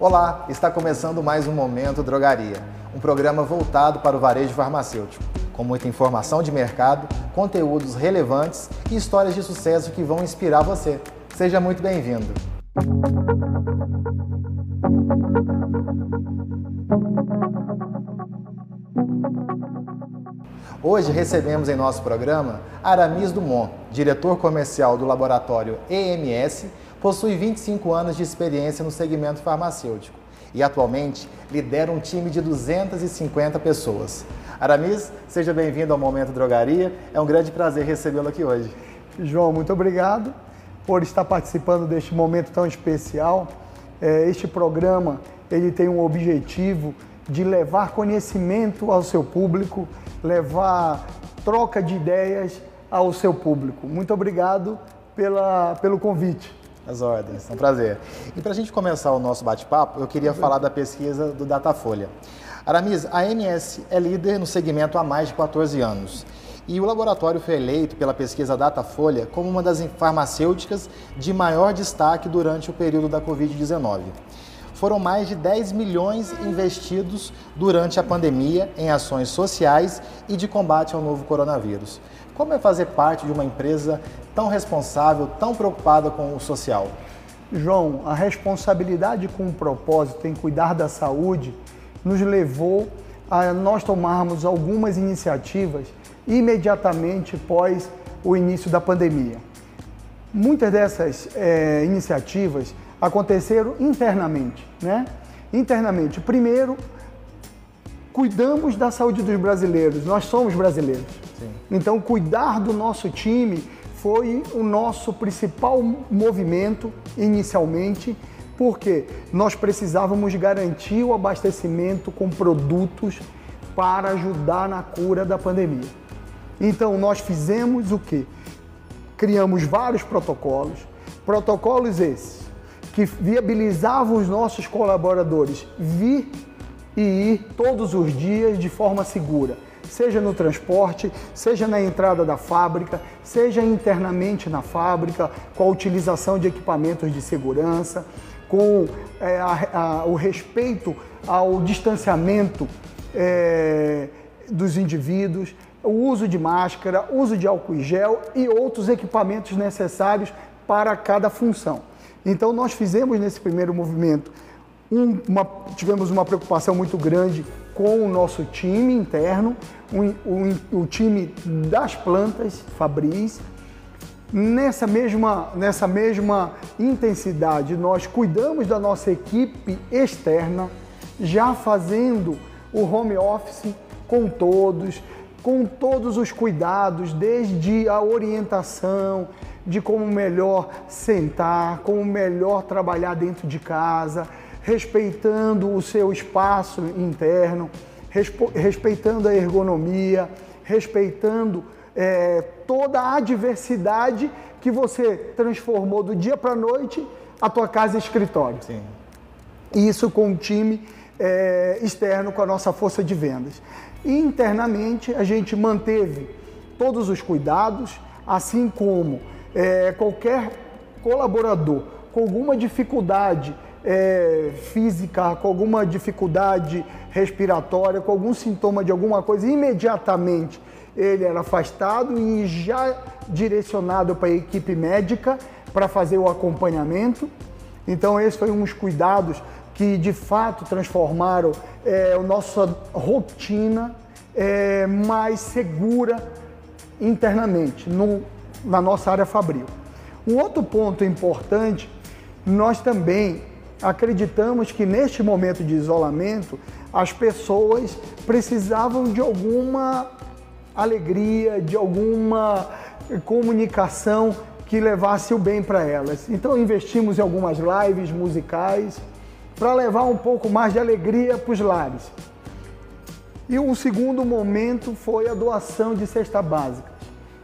Olá, está começando mais um Momento Drogaria, um programa voltado para o varejo farmacêutico, com muita informação de mercado, conteúdos relevantes e histórias de sucesso que vão inspirar você. Seja muito bem-vindo. Hoje recebemos em nosso programa Aramis Dumont, diretor comercial do laboratório EMS, possui 25 anos de experiência no segmento farmacêutico e atualmente lidera um time de 250 pessoas. Aramis, seja bem-vindo ao Momento Drogaria. É um grande prazer recebê-lo aqui hoje. João, muito obrigado por estar participando deste momento tão especial. É, este programa ele tem um objetivo de levar conhecimento ao seu público, levar troca de ideias ao seu público. Muito obrigado pela, pelo convite. As ordens, é um prazer. E para a gente começar o nosso bate-papo, eu queria falar da pesquisa do Datafolha. Aramis, a MS é líder no segmento há mais de 14 anos. E o laboratório foi eleito pela pesquisa Datafolha como uma das farmacêuticas de maior destaque durante o período da Covid-19 foram mais de 10 milhões investidos durante a pandemia em ações sociais e de combate ao novo coronavírus. Como é fazer parte de uma empresa tão responsável, tão preocupada com o social? João, a responsabilidade com o propósito em cuidar da saúde nos levou a nós tomarmos algumas iniciativas imediatamente após o início da pandemia. Muitas dessas é, iniciativas aconteceram internamente, né? Internamente. Primeiro, cuidamos da saúde dos brasileiros. Nós somos brasileiros. Sim. Então, cuidar do nosso time foi o nosso principal movimento inicialmente, porque nós precisávamos garantir o abastecimento com produtos para ajudar na cura da pandemia. Então, nós fizemos o quê? Criamos vários protocolos, protocolos esses que viabilizavam os nossos colaboradores vir e ir todos os dias de forma segura, seja no transporte, seja na entrada da fábrica, seja internamente na fábrica, com a utilização de equipamentos de segurança, com é, a, a, o respeito ao distanciamento é, dos indivíduos, o uso de máscara, uso de álcool e gel e outros equipamentos necessários para cada função. Então nós fizemos nesse primeiro movimento, um, uma, tivemos uma preocupação muito grande com o nosso time interno, o, o, o time das plantas Fabris. Nessa mesma, nessa mesma intensidade, nós cuidamos da nossa equipe externa, já fazendo o home office com todos, com todos os cuidados, desde a orientação, de como melhor sentar, como melhor trabalhar dentro de casa, respeitando o seu espaço interno, respeitando a ergonomia, respeitando é, toda a adversidade que você transformou do dia para a noite a tua casa e escritório. Sim. Isso com o time é, externo, com a nossa força de vendas. E internamente a gente manteve todos os cuidados, assim como é, qualquer colaborador com alguma dificuldade é, física, com alguma dificuldade respiratória, com algum sintoma de alguma coisa, imediatamente ele era afastado e já direcionado para a equipe médica para fazer o acompanhamento. Então, esses foram uns cuidados que de fato transformaram é, a nossa rotina é, mais segura internamente, no na nossa área fabril. Um outro ponto importante, nós também acreditamos que neste momento de isolamento, as pessoas precisavam de alguma alegria, de alguma comunicação que levasse o bem para elas. Então investimos em algumas lives musicais para levar um pouco mais de alegria para os lares. E o segundo momento foi a doação de cesta básica.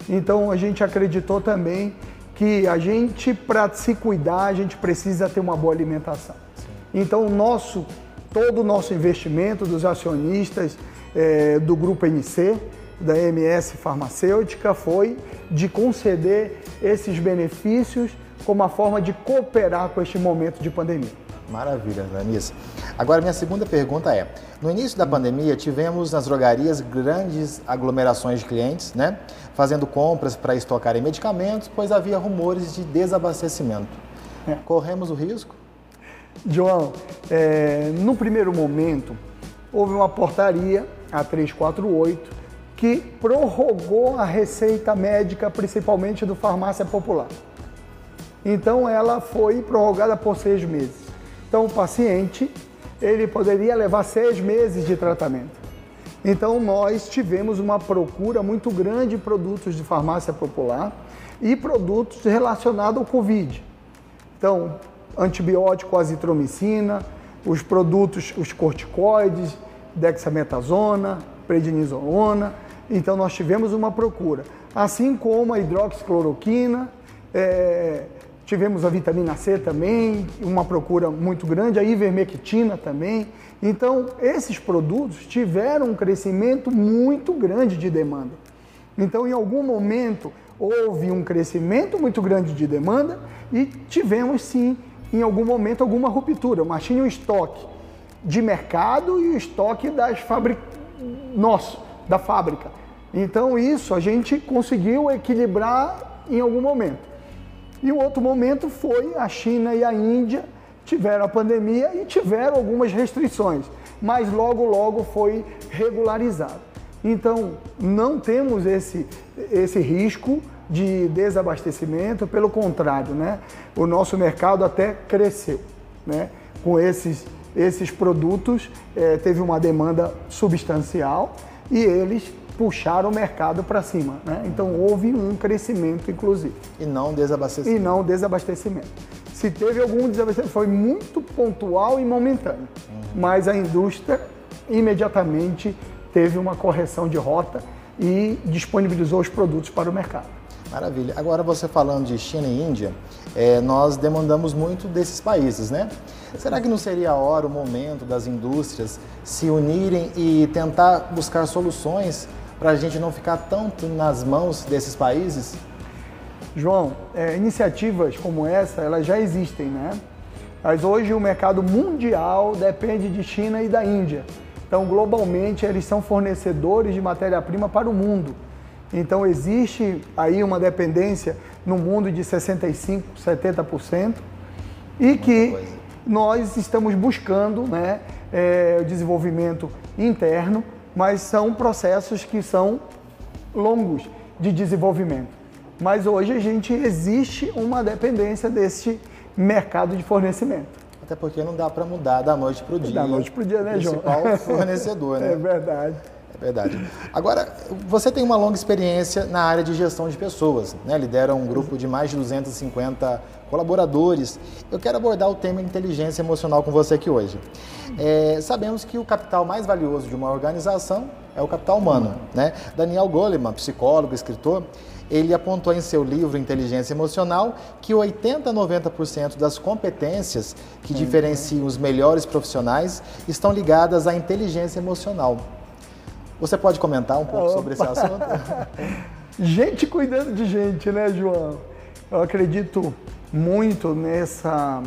Então a gente acreditou também que a gente, para se cuidar, a gente precisa ter uma boa alimentação. Sim. Então o nosso, todo o nosso investimento dos acionistas é, do Grupo NC, da MS Farmacêutica, foi de conceder esses benefícios como uma forma de cooperar com este momento de pandemia. Maravilha, Danise. Agora, minha segunda pergunta é: no início da pandemia, tivemos nas drogarias grandes aglomerações de clientes, né? Fazendo compras para estocarem medicamentos, pois havia rumores de desabastecimento. É. Corremos o risco? João, é, no primeiro momento, houve uma portaria, a 348, que prorrogou a receita médica, principalmente do farmácia popular. Então, ela foi prorrogada por seis meses. Então, o paciente ele poderia levar seis meses de tratamento. Então, nós tivemos uma procura muito grande de produtos de farmácia popular e produtos relacionados ao Covid. Então, antibiótico, azitromicina, os produtos, os corticoides, dexametasona, prednisolona. Então, nós tivemos uma procura. Assim como a hidroxicloroquina, é, tivemos a vitamina C também, uma procura muito grande, a ivermectina também. Então, esses produtos tiveram um crescimento muito grande de demanda. Então, em algum momento, houve um crescimento muito grande de demanda e tivemos sim, em algum momento, alguma ruptura. Mas tinha um estoque de mercado e o estoque das fábricas nosso, da fábrica. Então, isso a gente conseguiu equilibrar em algum momento. E o outro momento foi a China e a Índia tiveram a pandemia e tiveram algumas restrições, mas logo, logo foi regularizado. Então, não temos esse, esse risco de desabastecimento, pelo contrário, né? o nosso mercado até cresceu. Né? Com esses, esses produtos, é, teve uma demanda substancial e eles puxaram o mercado para cima. Né? Então houve um crescimento, inclusive. E não desabastecimento. E não desabastecimento. Se teve algum desabastecimento, foi muito pontual e momentâneo. Uhum. Mas a indústria imediatamente teve uma correção de rota e disponibilizou os produtos para o mercado. Maravilha. Agora você falando de China e Índia, é, nós demandamos muito desses países, né? Será que não seria a hora, o momento das indústrias se unirem e tentar buscar soluções para a gente não ficar tanto nas mãos desses países? João, é, iniciativas como essa, elas já existem, né? Mas hoje o mercado mundial depende de China e da Índia. Então, globalmente, eles são fornecedores de matéria-prima para o mundo. Então, existe aí uma dependência no mundo de 65%, 70%, e que nós estamos buscando né, é, o desenvolvimento interno mas são processos que são longos de desenvolvimento. Mas hoje a gente existe uma dependência desse mercado de fornecimento. Até porque não dá para mudar da noite para o dia. Da noite para o dia, né, João? Principal fornecedor, né? É verdade. É verdade. Agora, você tem uma longa experiência na área de gestão de pessoas, né? lidera um grupo de mais de 250 colaboradores. Eu quero abordar o tema inteligência emocional com você aqui hoje. É, sabemos que o capital mais valioso de uma organização é o capital humano. Né? Daniel Goleman, psicólogo, escritor, ele apontou em seu livro Inteligência Emocional que 80 a 90% das competências que diferenciam os melhores profissionais estão ligadas à inteligência emocional. Você pode comentar um pouco Opa. sobre esse assunto? gente cuidando de gente, né, João? Eu acredito muito nessa,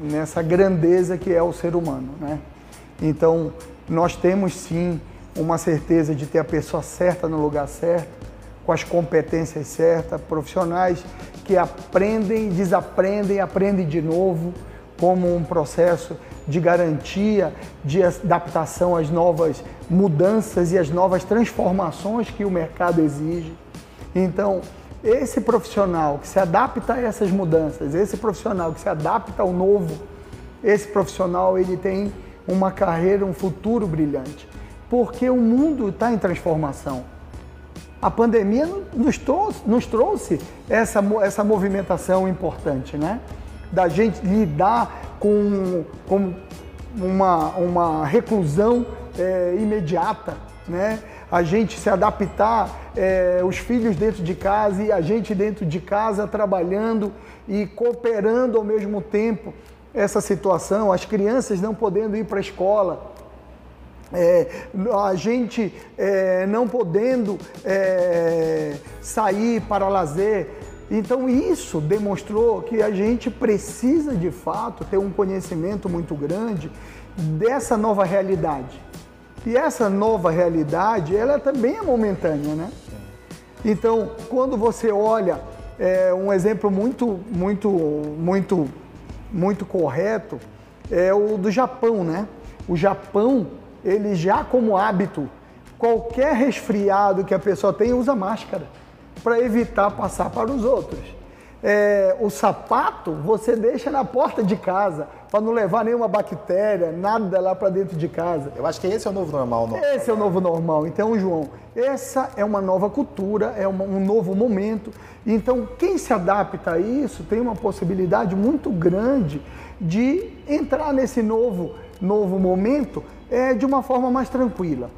nessa grandeza que é o ser humano, né? Então, nós temos sim uma certeza de ter a pessoa certa no lugar certo, com as competências certas, profissionais que aprendem, desaprendem, aprendem de novo, como um processo de garantia, de adaptação às novas mudanças e às novas transformações que o mercado exige. Então, esse profissional que se adapta a essas mudanças, esse profissional que se adapta ao novo, esse profissional ele tem uma carreira, um futuro brilhante, porque o mundo está em transformação. A pandemia nos trouxe, nos trouxe essa, essa movimentação importante, né? Da gente lidar com, com uma, uma reclusão é, imediata, né? A gente se adaptar, é, os filhos dentro de casa e a gente dentro de casa trabalhando e cooperando ao mesmo tempo essa situação, as crianças não podendo ir para a escola, é, a gente é, não podendo é, sair para lazer, Então isso demonstrou que a gente precisa de fato ter um conhecimento muito grande dessa nova realidade. E essa nova realidade, ela também é momentânea, né? Então, quando você olha é, um exemplo muito, muito, muito, muito correto é o do Japão, né? O Japão, ele já como hábito, qualquer resfriado que a pessoa tem usa máscara para evitar passar para os outros. É, o sapato você deixa na porta de casa para não levar nenhuma bactéria, nada lá para dentro de casa. Eu acho que esse é o novo normal. Não? Esse é o novo normal. Então, João, essa é uma nova cultura, é uma, um novo momento. Então, quem se adapta a isso tem uma possibilidade muito grande de entrar nesse novo, novo momento é, de uma forma mais tranquila.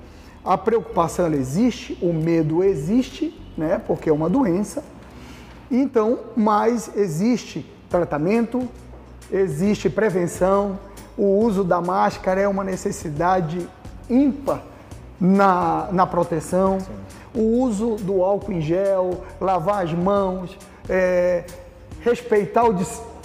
A preocupação existe, o medo existe, né, porque é uma doença, então, mas existe tratamento, existe prevenção, o uso da máscara é uma necessidade ímpar na, na proteção, Sim. o uso do álcool em gel, lavar as mãos, é, respeitar o,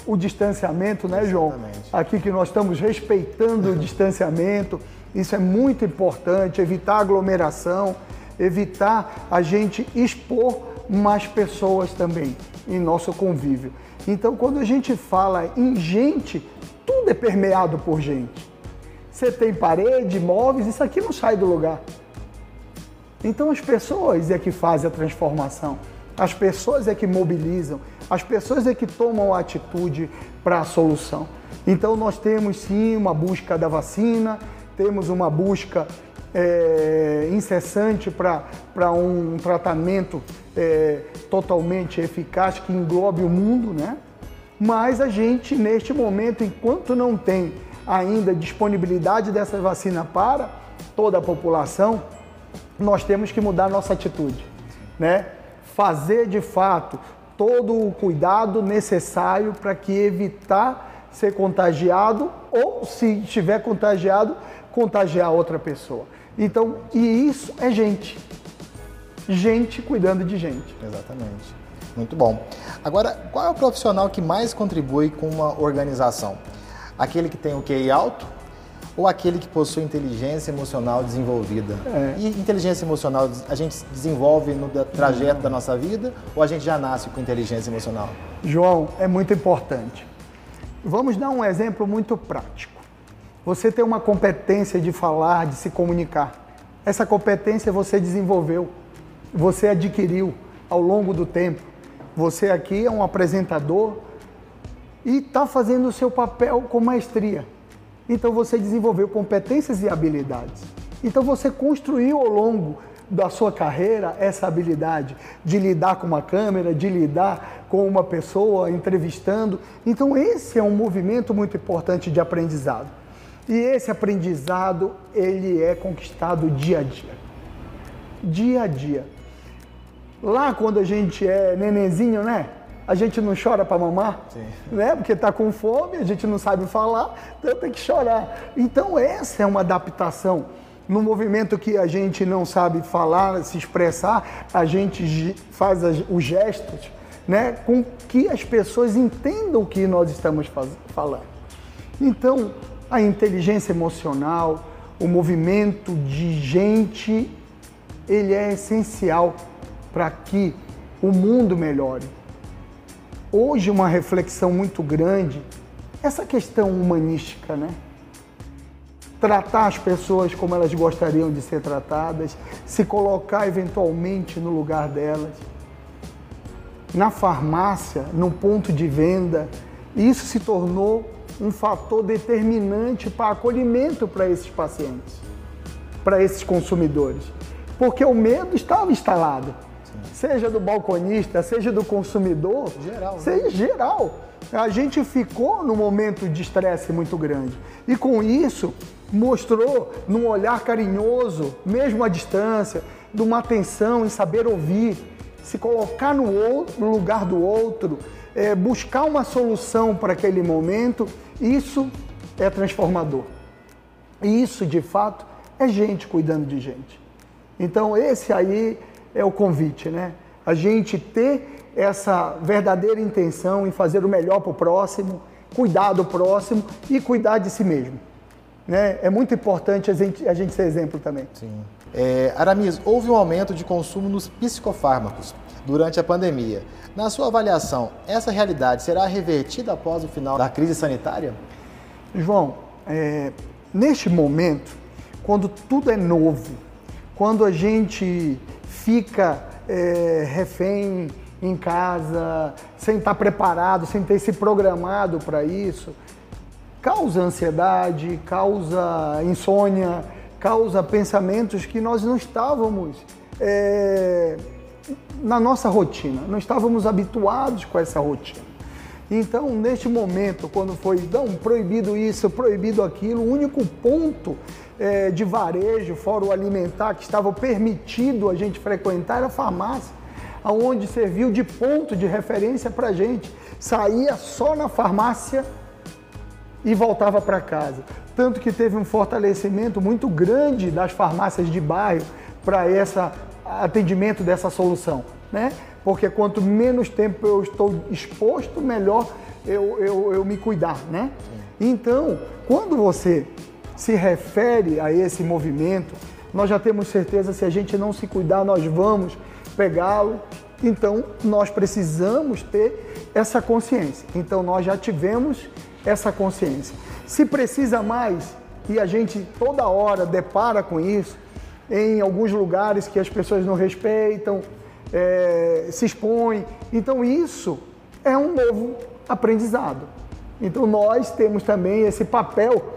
o distanciamento, né, João? Exatamente. Aqui que nós estamos respeitando o distanciamento, isso é muito importante, evitar aglomeração, evitar a gente expor mais pessoas também em nosso convívio. Então, quando a gente fala em gente, tudo é permeado por gente. Você tem parede, móveis, isso aqui não sai do lugar. Então, as pessoas é que fazem a transformação, as pessoas é que mobilizam, as pessoas é que tomam a atitude para a solução. Então, nós temos sim uma busca da vacina, temos uma busca é, incessante para um tratamento é, totalmente eficaz que englobe o mundo, né? Mas a gente, neste momento, enquanto não tem ainda disponibilidade dessa vacina para toda a população, nós temos que mudar nossa atitude, né? Fazer de fato todo o cuidado necessário para que evitar ser contagiado ou se estiver contagiado, contagiar outra pessoa. Então, e isso é gente. Gente cuidando de gente. Exatamente. Muito bom. Agora, qual é o profissional que mais contribui com uma organização? Aquele que tem o QI alto ou aquele que possui inteligência emocional desenvolvida? É. E inteligência emocional a gente desenvolve no trajeto da nossa vida ou a gente já nasce com inteligência emocional? João, é muito importante. Vamos dar um exemplo muito prático. Você tem uma competência de falar, de se comunicar. Essa competência você desenvolveu, você adquiriu ao longo do tempo. Você aqui é um apresentador e está fazendo o seu papel com maestria. Então você desenvolveu competências e habilidades. Então você construiu ao longo da sua carreira essa habilidade de lidar com uma câmera, de lidar com uma pessoa entrevistando. Então esse é um movimento muito importante de aprendizado. E esse aprendizado, ele é conquistado dia a dia. Dia a dia. Lá quando a gente é nenenzinho, né? A gente não chora para mamar, Sim. né? Porque está com fome, a gente não sabe falar, então tem que chorar. Então essa é uma adaptação. No movimento que a gente não sabe falar, se expressar, a gente faz os gestos, né? Com que as pessoas entendam o que nós estamos falando. Então, a inteligência emocional, o movimento de gente, ele é essencial para que o mundo melhore. Hoje uma reflexão muito grande essa questão humanística, né? Tratar as pessoas como elas gostariam de ser tratadas, se colocar eventualmente no lugar delas. Na farmácia, no ponto de venda, isso se tornou um fator determinante para acolhimento para esses pacientes, para esses consumidores. Porque o medo estava instalado. Seja do balconista, seja do consumidor, geral, né? seja geral. A gente ficou num momento de estresse muito grande. E com isso, mostrou num olhar carinhoso, mesmo à distância, de uma atenção em saber ouvir, se colocar no, outro, no lugar do outro, é, buscar uma solução para aquele momento, isso é transformador. E isso, de fato, é gente cuidando de gente. Então, esse aí é o convite, né? A gente ter essa verdadeira intenção em fazer o melhor para o próximo, cuidar do próximo e cuidar de si mesmo. Né? É muito importante a gente, a gente ser exemplo também. Sim. É, Aramis, houve um aumento de consumo nos psicofármacos durante a pandemia. Na sua avaliação, essa realidade será revertida após o final da crise sanitária? João, é, neste momento, quando tudo é novo, quando a gente fica é, refém em casa, sem estar preparado, sem ter se programado para isso, causa ansiedade, causa insônia, causa pensamentos que nós não estávamos é, na nossa rotina, não estávamos habituados com essa rotina. Então, neste momento, quando foi não, proibido isso, proibido aquilo, o único ponto é, de varejo, fora o alimentar, que estava permitido a gente frequentar era a farmácia, aonde serviu de ponto de referência para a gente. Saía só na farmácia e voltava para casa. Tanto que teve um fortalecimento muito grande das farmácias de bairro para esse atendimento dessa solução, né? Porque quanto menos tempo eu estou exposto, melhor eu, eu, eu me cuidar, né? Então, quando você se refere a esse movimento, nós já temos certeza se a gente não se cuidar, nós vamos pegá-lo. Então, nós precisamos ter essa consciência. Então, nós já tivemos essa consciência. Se precisa mais, e a gente toda hora depara com isso, em alguns lugares que as pessoas não respeitam, é, se expõem. Então, isso é um novo aprendizado. Então, nós temos também esse papel,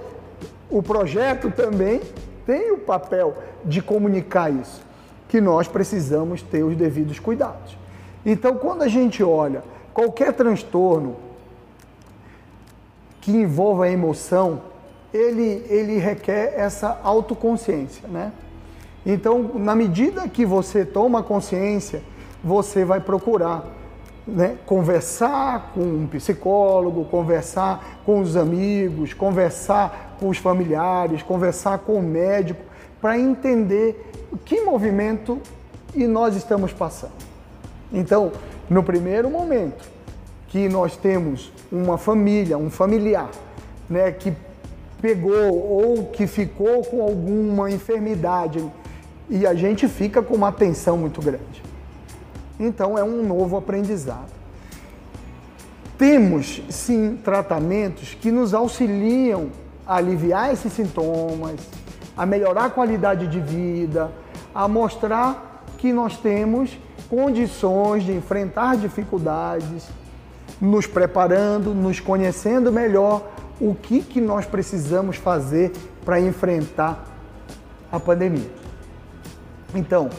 o projeto também tem o papel de comunicar isso, que nós precisamos ter os devidos cuidados. Então, quando a gente olha qualquer transtorno, que envolva a emoção, ele, ele requer essa autoconsciência, né? Então, na medida que você toma consciência, você vai procurar né, conversar com um psicólogo, conversar com os amigos, conversar com os familiares, conversar com o médico, para entender que movimento e nós estamos passando. Então, no primeiro momento, que nós temos uma família, um familiar, né, que pegou ou que ficou com alguma enfermidade e a gente fica com uma tensão muito grande. Então é um novo aprendizado. Temos sim tratamentos que nos auxiliam a aliviar esses sintomas, a melhorar a qualidade de vida, a mostrar que nós temos condições de enfrentar dificuldades nos preparando, nos conhecendo melhor o que, que nós precisamos fazer para enfrentar a pandemia. Então,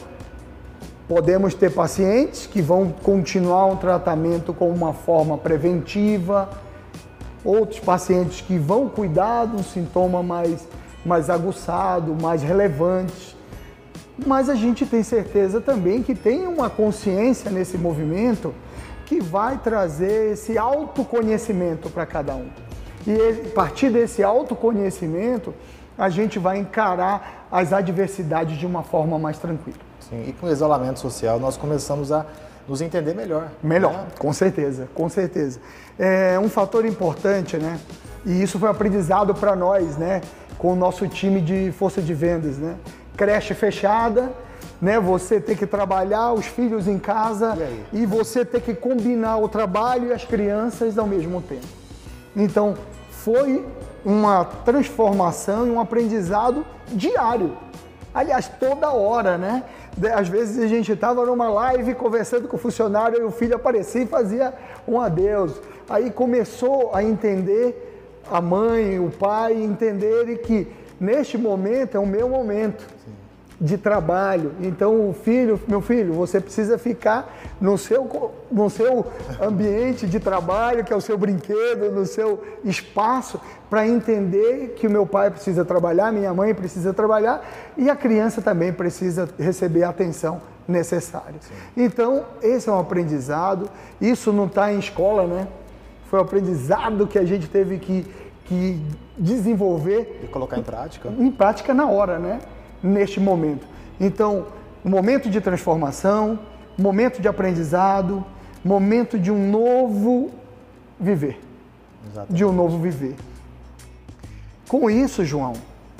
podemos ter pacientes que vão continuar um tratamento com uma forma preventiva, outros pacientes que vão cuidar de um sintoma mais, mais aguçado, mais relevante. Mas a gente tem certeza também que tem uma consciência nesse movimento que vai trazer esse autoconhecimento para cada um. E a partir desse autoconhecimento, a gente vai encarar as adversidades de uma forma mais tranquila. Sim, e com o isolamento social nós começamos a nos entender melhor. Melhor, né? com certeza, com certeza. É um fator importante, né? E isso foi aprendizado para nós, né? Com o nosso time de força de vendas, né? Creche fechada, né? Você ter que trabalhar os filhos em casa e, e você ter que combinar o trabalho e as crianças ao mesmo tempo. Então, foi uma transformação e um aprendizado diário. Aliás, toda hora, né? Às vezes a gente estava numa live conversando com o funcionário e o filho aparecia e fazia um adeus. Aí começou a entender, a mãe, o pai, entenderem que neste momento é o meu momento. Sim de trabalho. Então, o filho, meu filho, você precisa ficar no seu, no seu ambiente de trabalho, que é o seu brinquedo, no seu espaço, para entender que o meu pai precisa trabalhar, minha mãe precisa trabalhar e a criança também precisa receber a atenção necessária. Sim. Então, esse é um aprendizado. Isso não está em escola, né? Foi um aprendizado que a gente teve que, que desenvolver. E colocar em prática? Em prática na hora, né? Neste momento. Então, momento de transformação, momento de aprendizado, momento de um novo viver. Exatamente. De um novo viver. Com isso, João,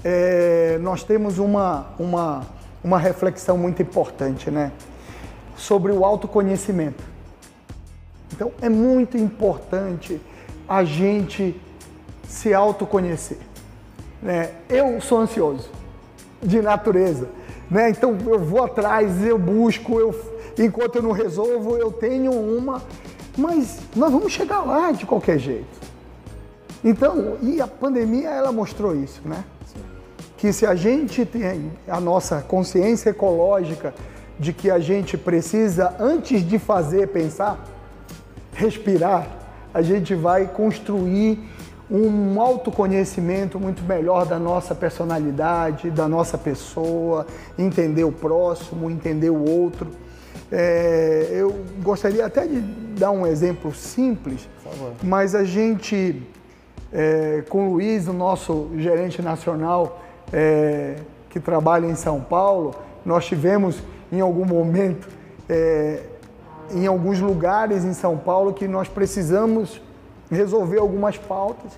é, nós temos uma, uma, uma reflexão muito importante, né? Sobre o autoconhecimento. Então, é muito importante a gente se autoconhecer. Né? Eu sou ansioso, de natureza. Né? Então, eu vou atrás, eu busco, eu, enquanto eu não resolvo, eu tenho uma. Mas nós vamos chegar lá de qualquer jeito. Então, e a pandemia, ela mostrou isso, né? Que se a gente tem a nossa consciência ecológica de que a gente precisa, antes de fazer, pensar, respirar, a gente vai construir um autoconhecimento muito melhor da nossa personalidade, da nossa pessoa, entender o próximo, entender o outro. É, eu gostaria até de dar um exemplo simples, mas a gente, é, com o Luiz, o nosso gerente nacional é, que trabalha em São Paulo, nós tivemos em algum momento é, em alguns lugares em São Paulo que nós precisamos resolver algumas pautas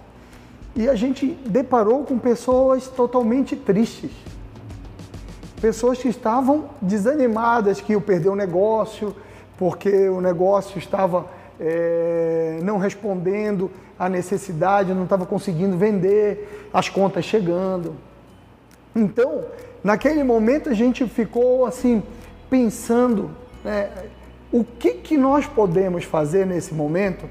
e a gente deparou com pessoas totalmente tristes. Pessoas que estavam desanimadas, que iam perder o negócio, porque o negócio estava é, não respondendo à necessidade, não estava conseguindo vender, as contas chegando. Então, naquele momento a gente ficou assim, pensando, né, o que, que nós podemos fazer nesse momento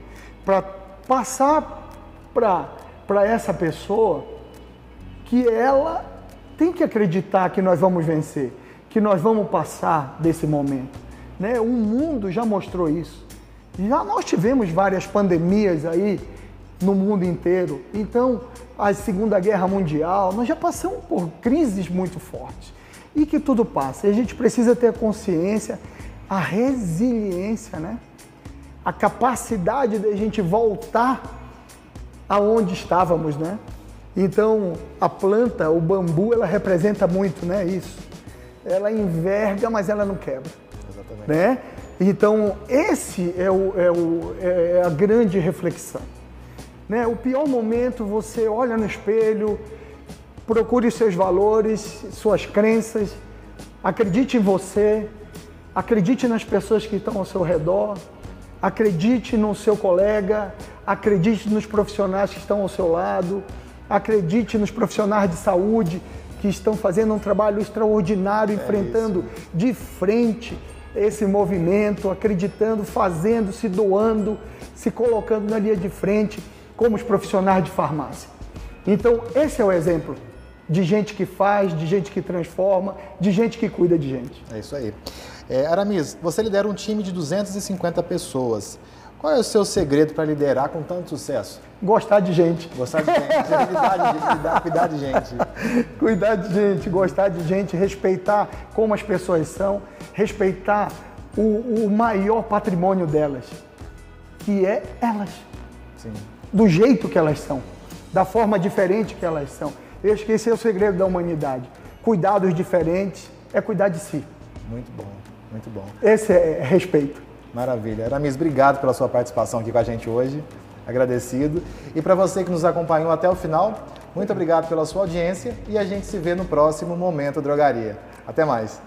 para passar para essa pessoa que ela tem que acreditar que nós vamos vencer, que nós vamos passar desse momento. Né? O mundo já mostrou isso. Já nós tivemos várias pandemias aí no mundo inteiro. Então, a Segunda Guerra Mundial, nós já passamos por crises muito fortes. E que tudo passa. E a gente precisa ter consciência a resiliência, né? A capacidade de a gente voltar aonde estávamos, né? Então, a planta, o bambu, ela representa muito, né? Isso. Ela enverga, mas ela não quebra. Exatamente. Né? Então, esse é, o, é, o, é a grande reflexão. Né? O pior momento, você olha no espelho, procure seus valores, suas crenças, acredite em você, Acredite nas pessoas que estão ao seu redor, acredite no seu colega, acredite nos profissionais que estão ao seu lado, acredite nos profissionais de saúde que estão fazendo um trabalho extraordinário, é enfrentando isso. de frente esse movimento, acreditando, fazendo, se doando, se colocando na linha de frente, como os profissionais de farmácia. Então, esse é o exemplo de gente que faz, de gente que transforma, de gente que cuida de gente. É isso aí. É, Aramis, você lidera um time de 250 pessoas. Qual é o seu segredo para liderar com tanto sucesso? Gostar de gente. Gostar de gente, cuidar, de, cuidar de gente. Cuidar de gente, gostar de gente, respeitar como as pessoas são, respeitar o, o maior patrimônio delas, que é elas. Sim. Do jeito que elas são, da forma diferente que elas são. Eu acho que esse é o segredo da humanidade. Cuidar dos diferentes é cuidar de si. Muito bom. Muito bom. Esse é respeito. Maravilha. Aramis, obrigado pela sua participação aqui com a gente hoje. Agradecido. E para você que nos acompanhou até o final, muito obrigado pela sua audiência e a gente se vê no próximo Momento Drogaria. Até mais.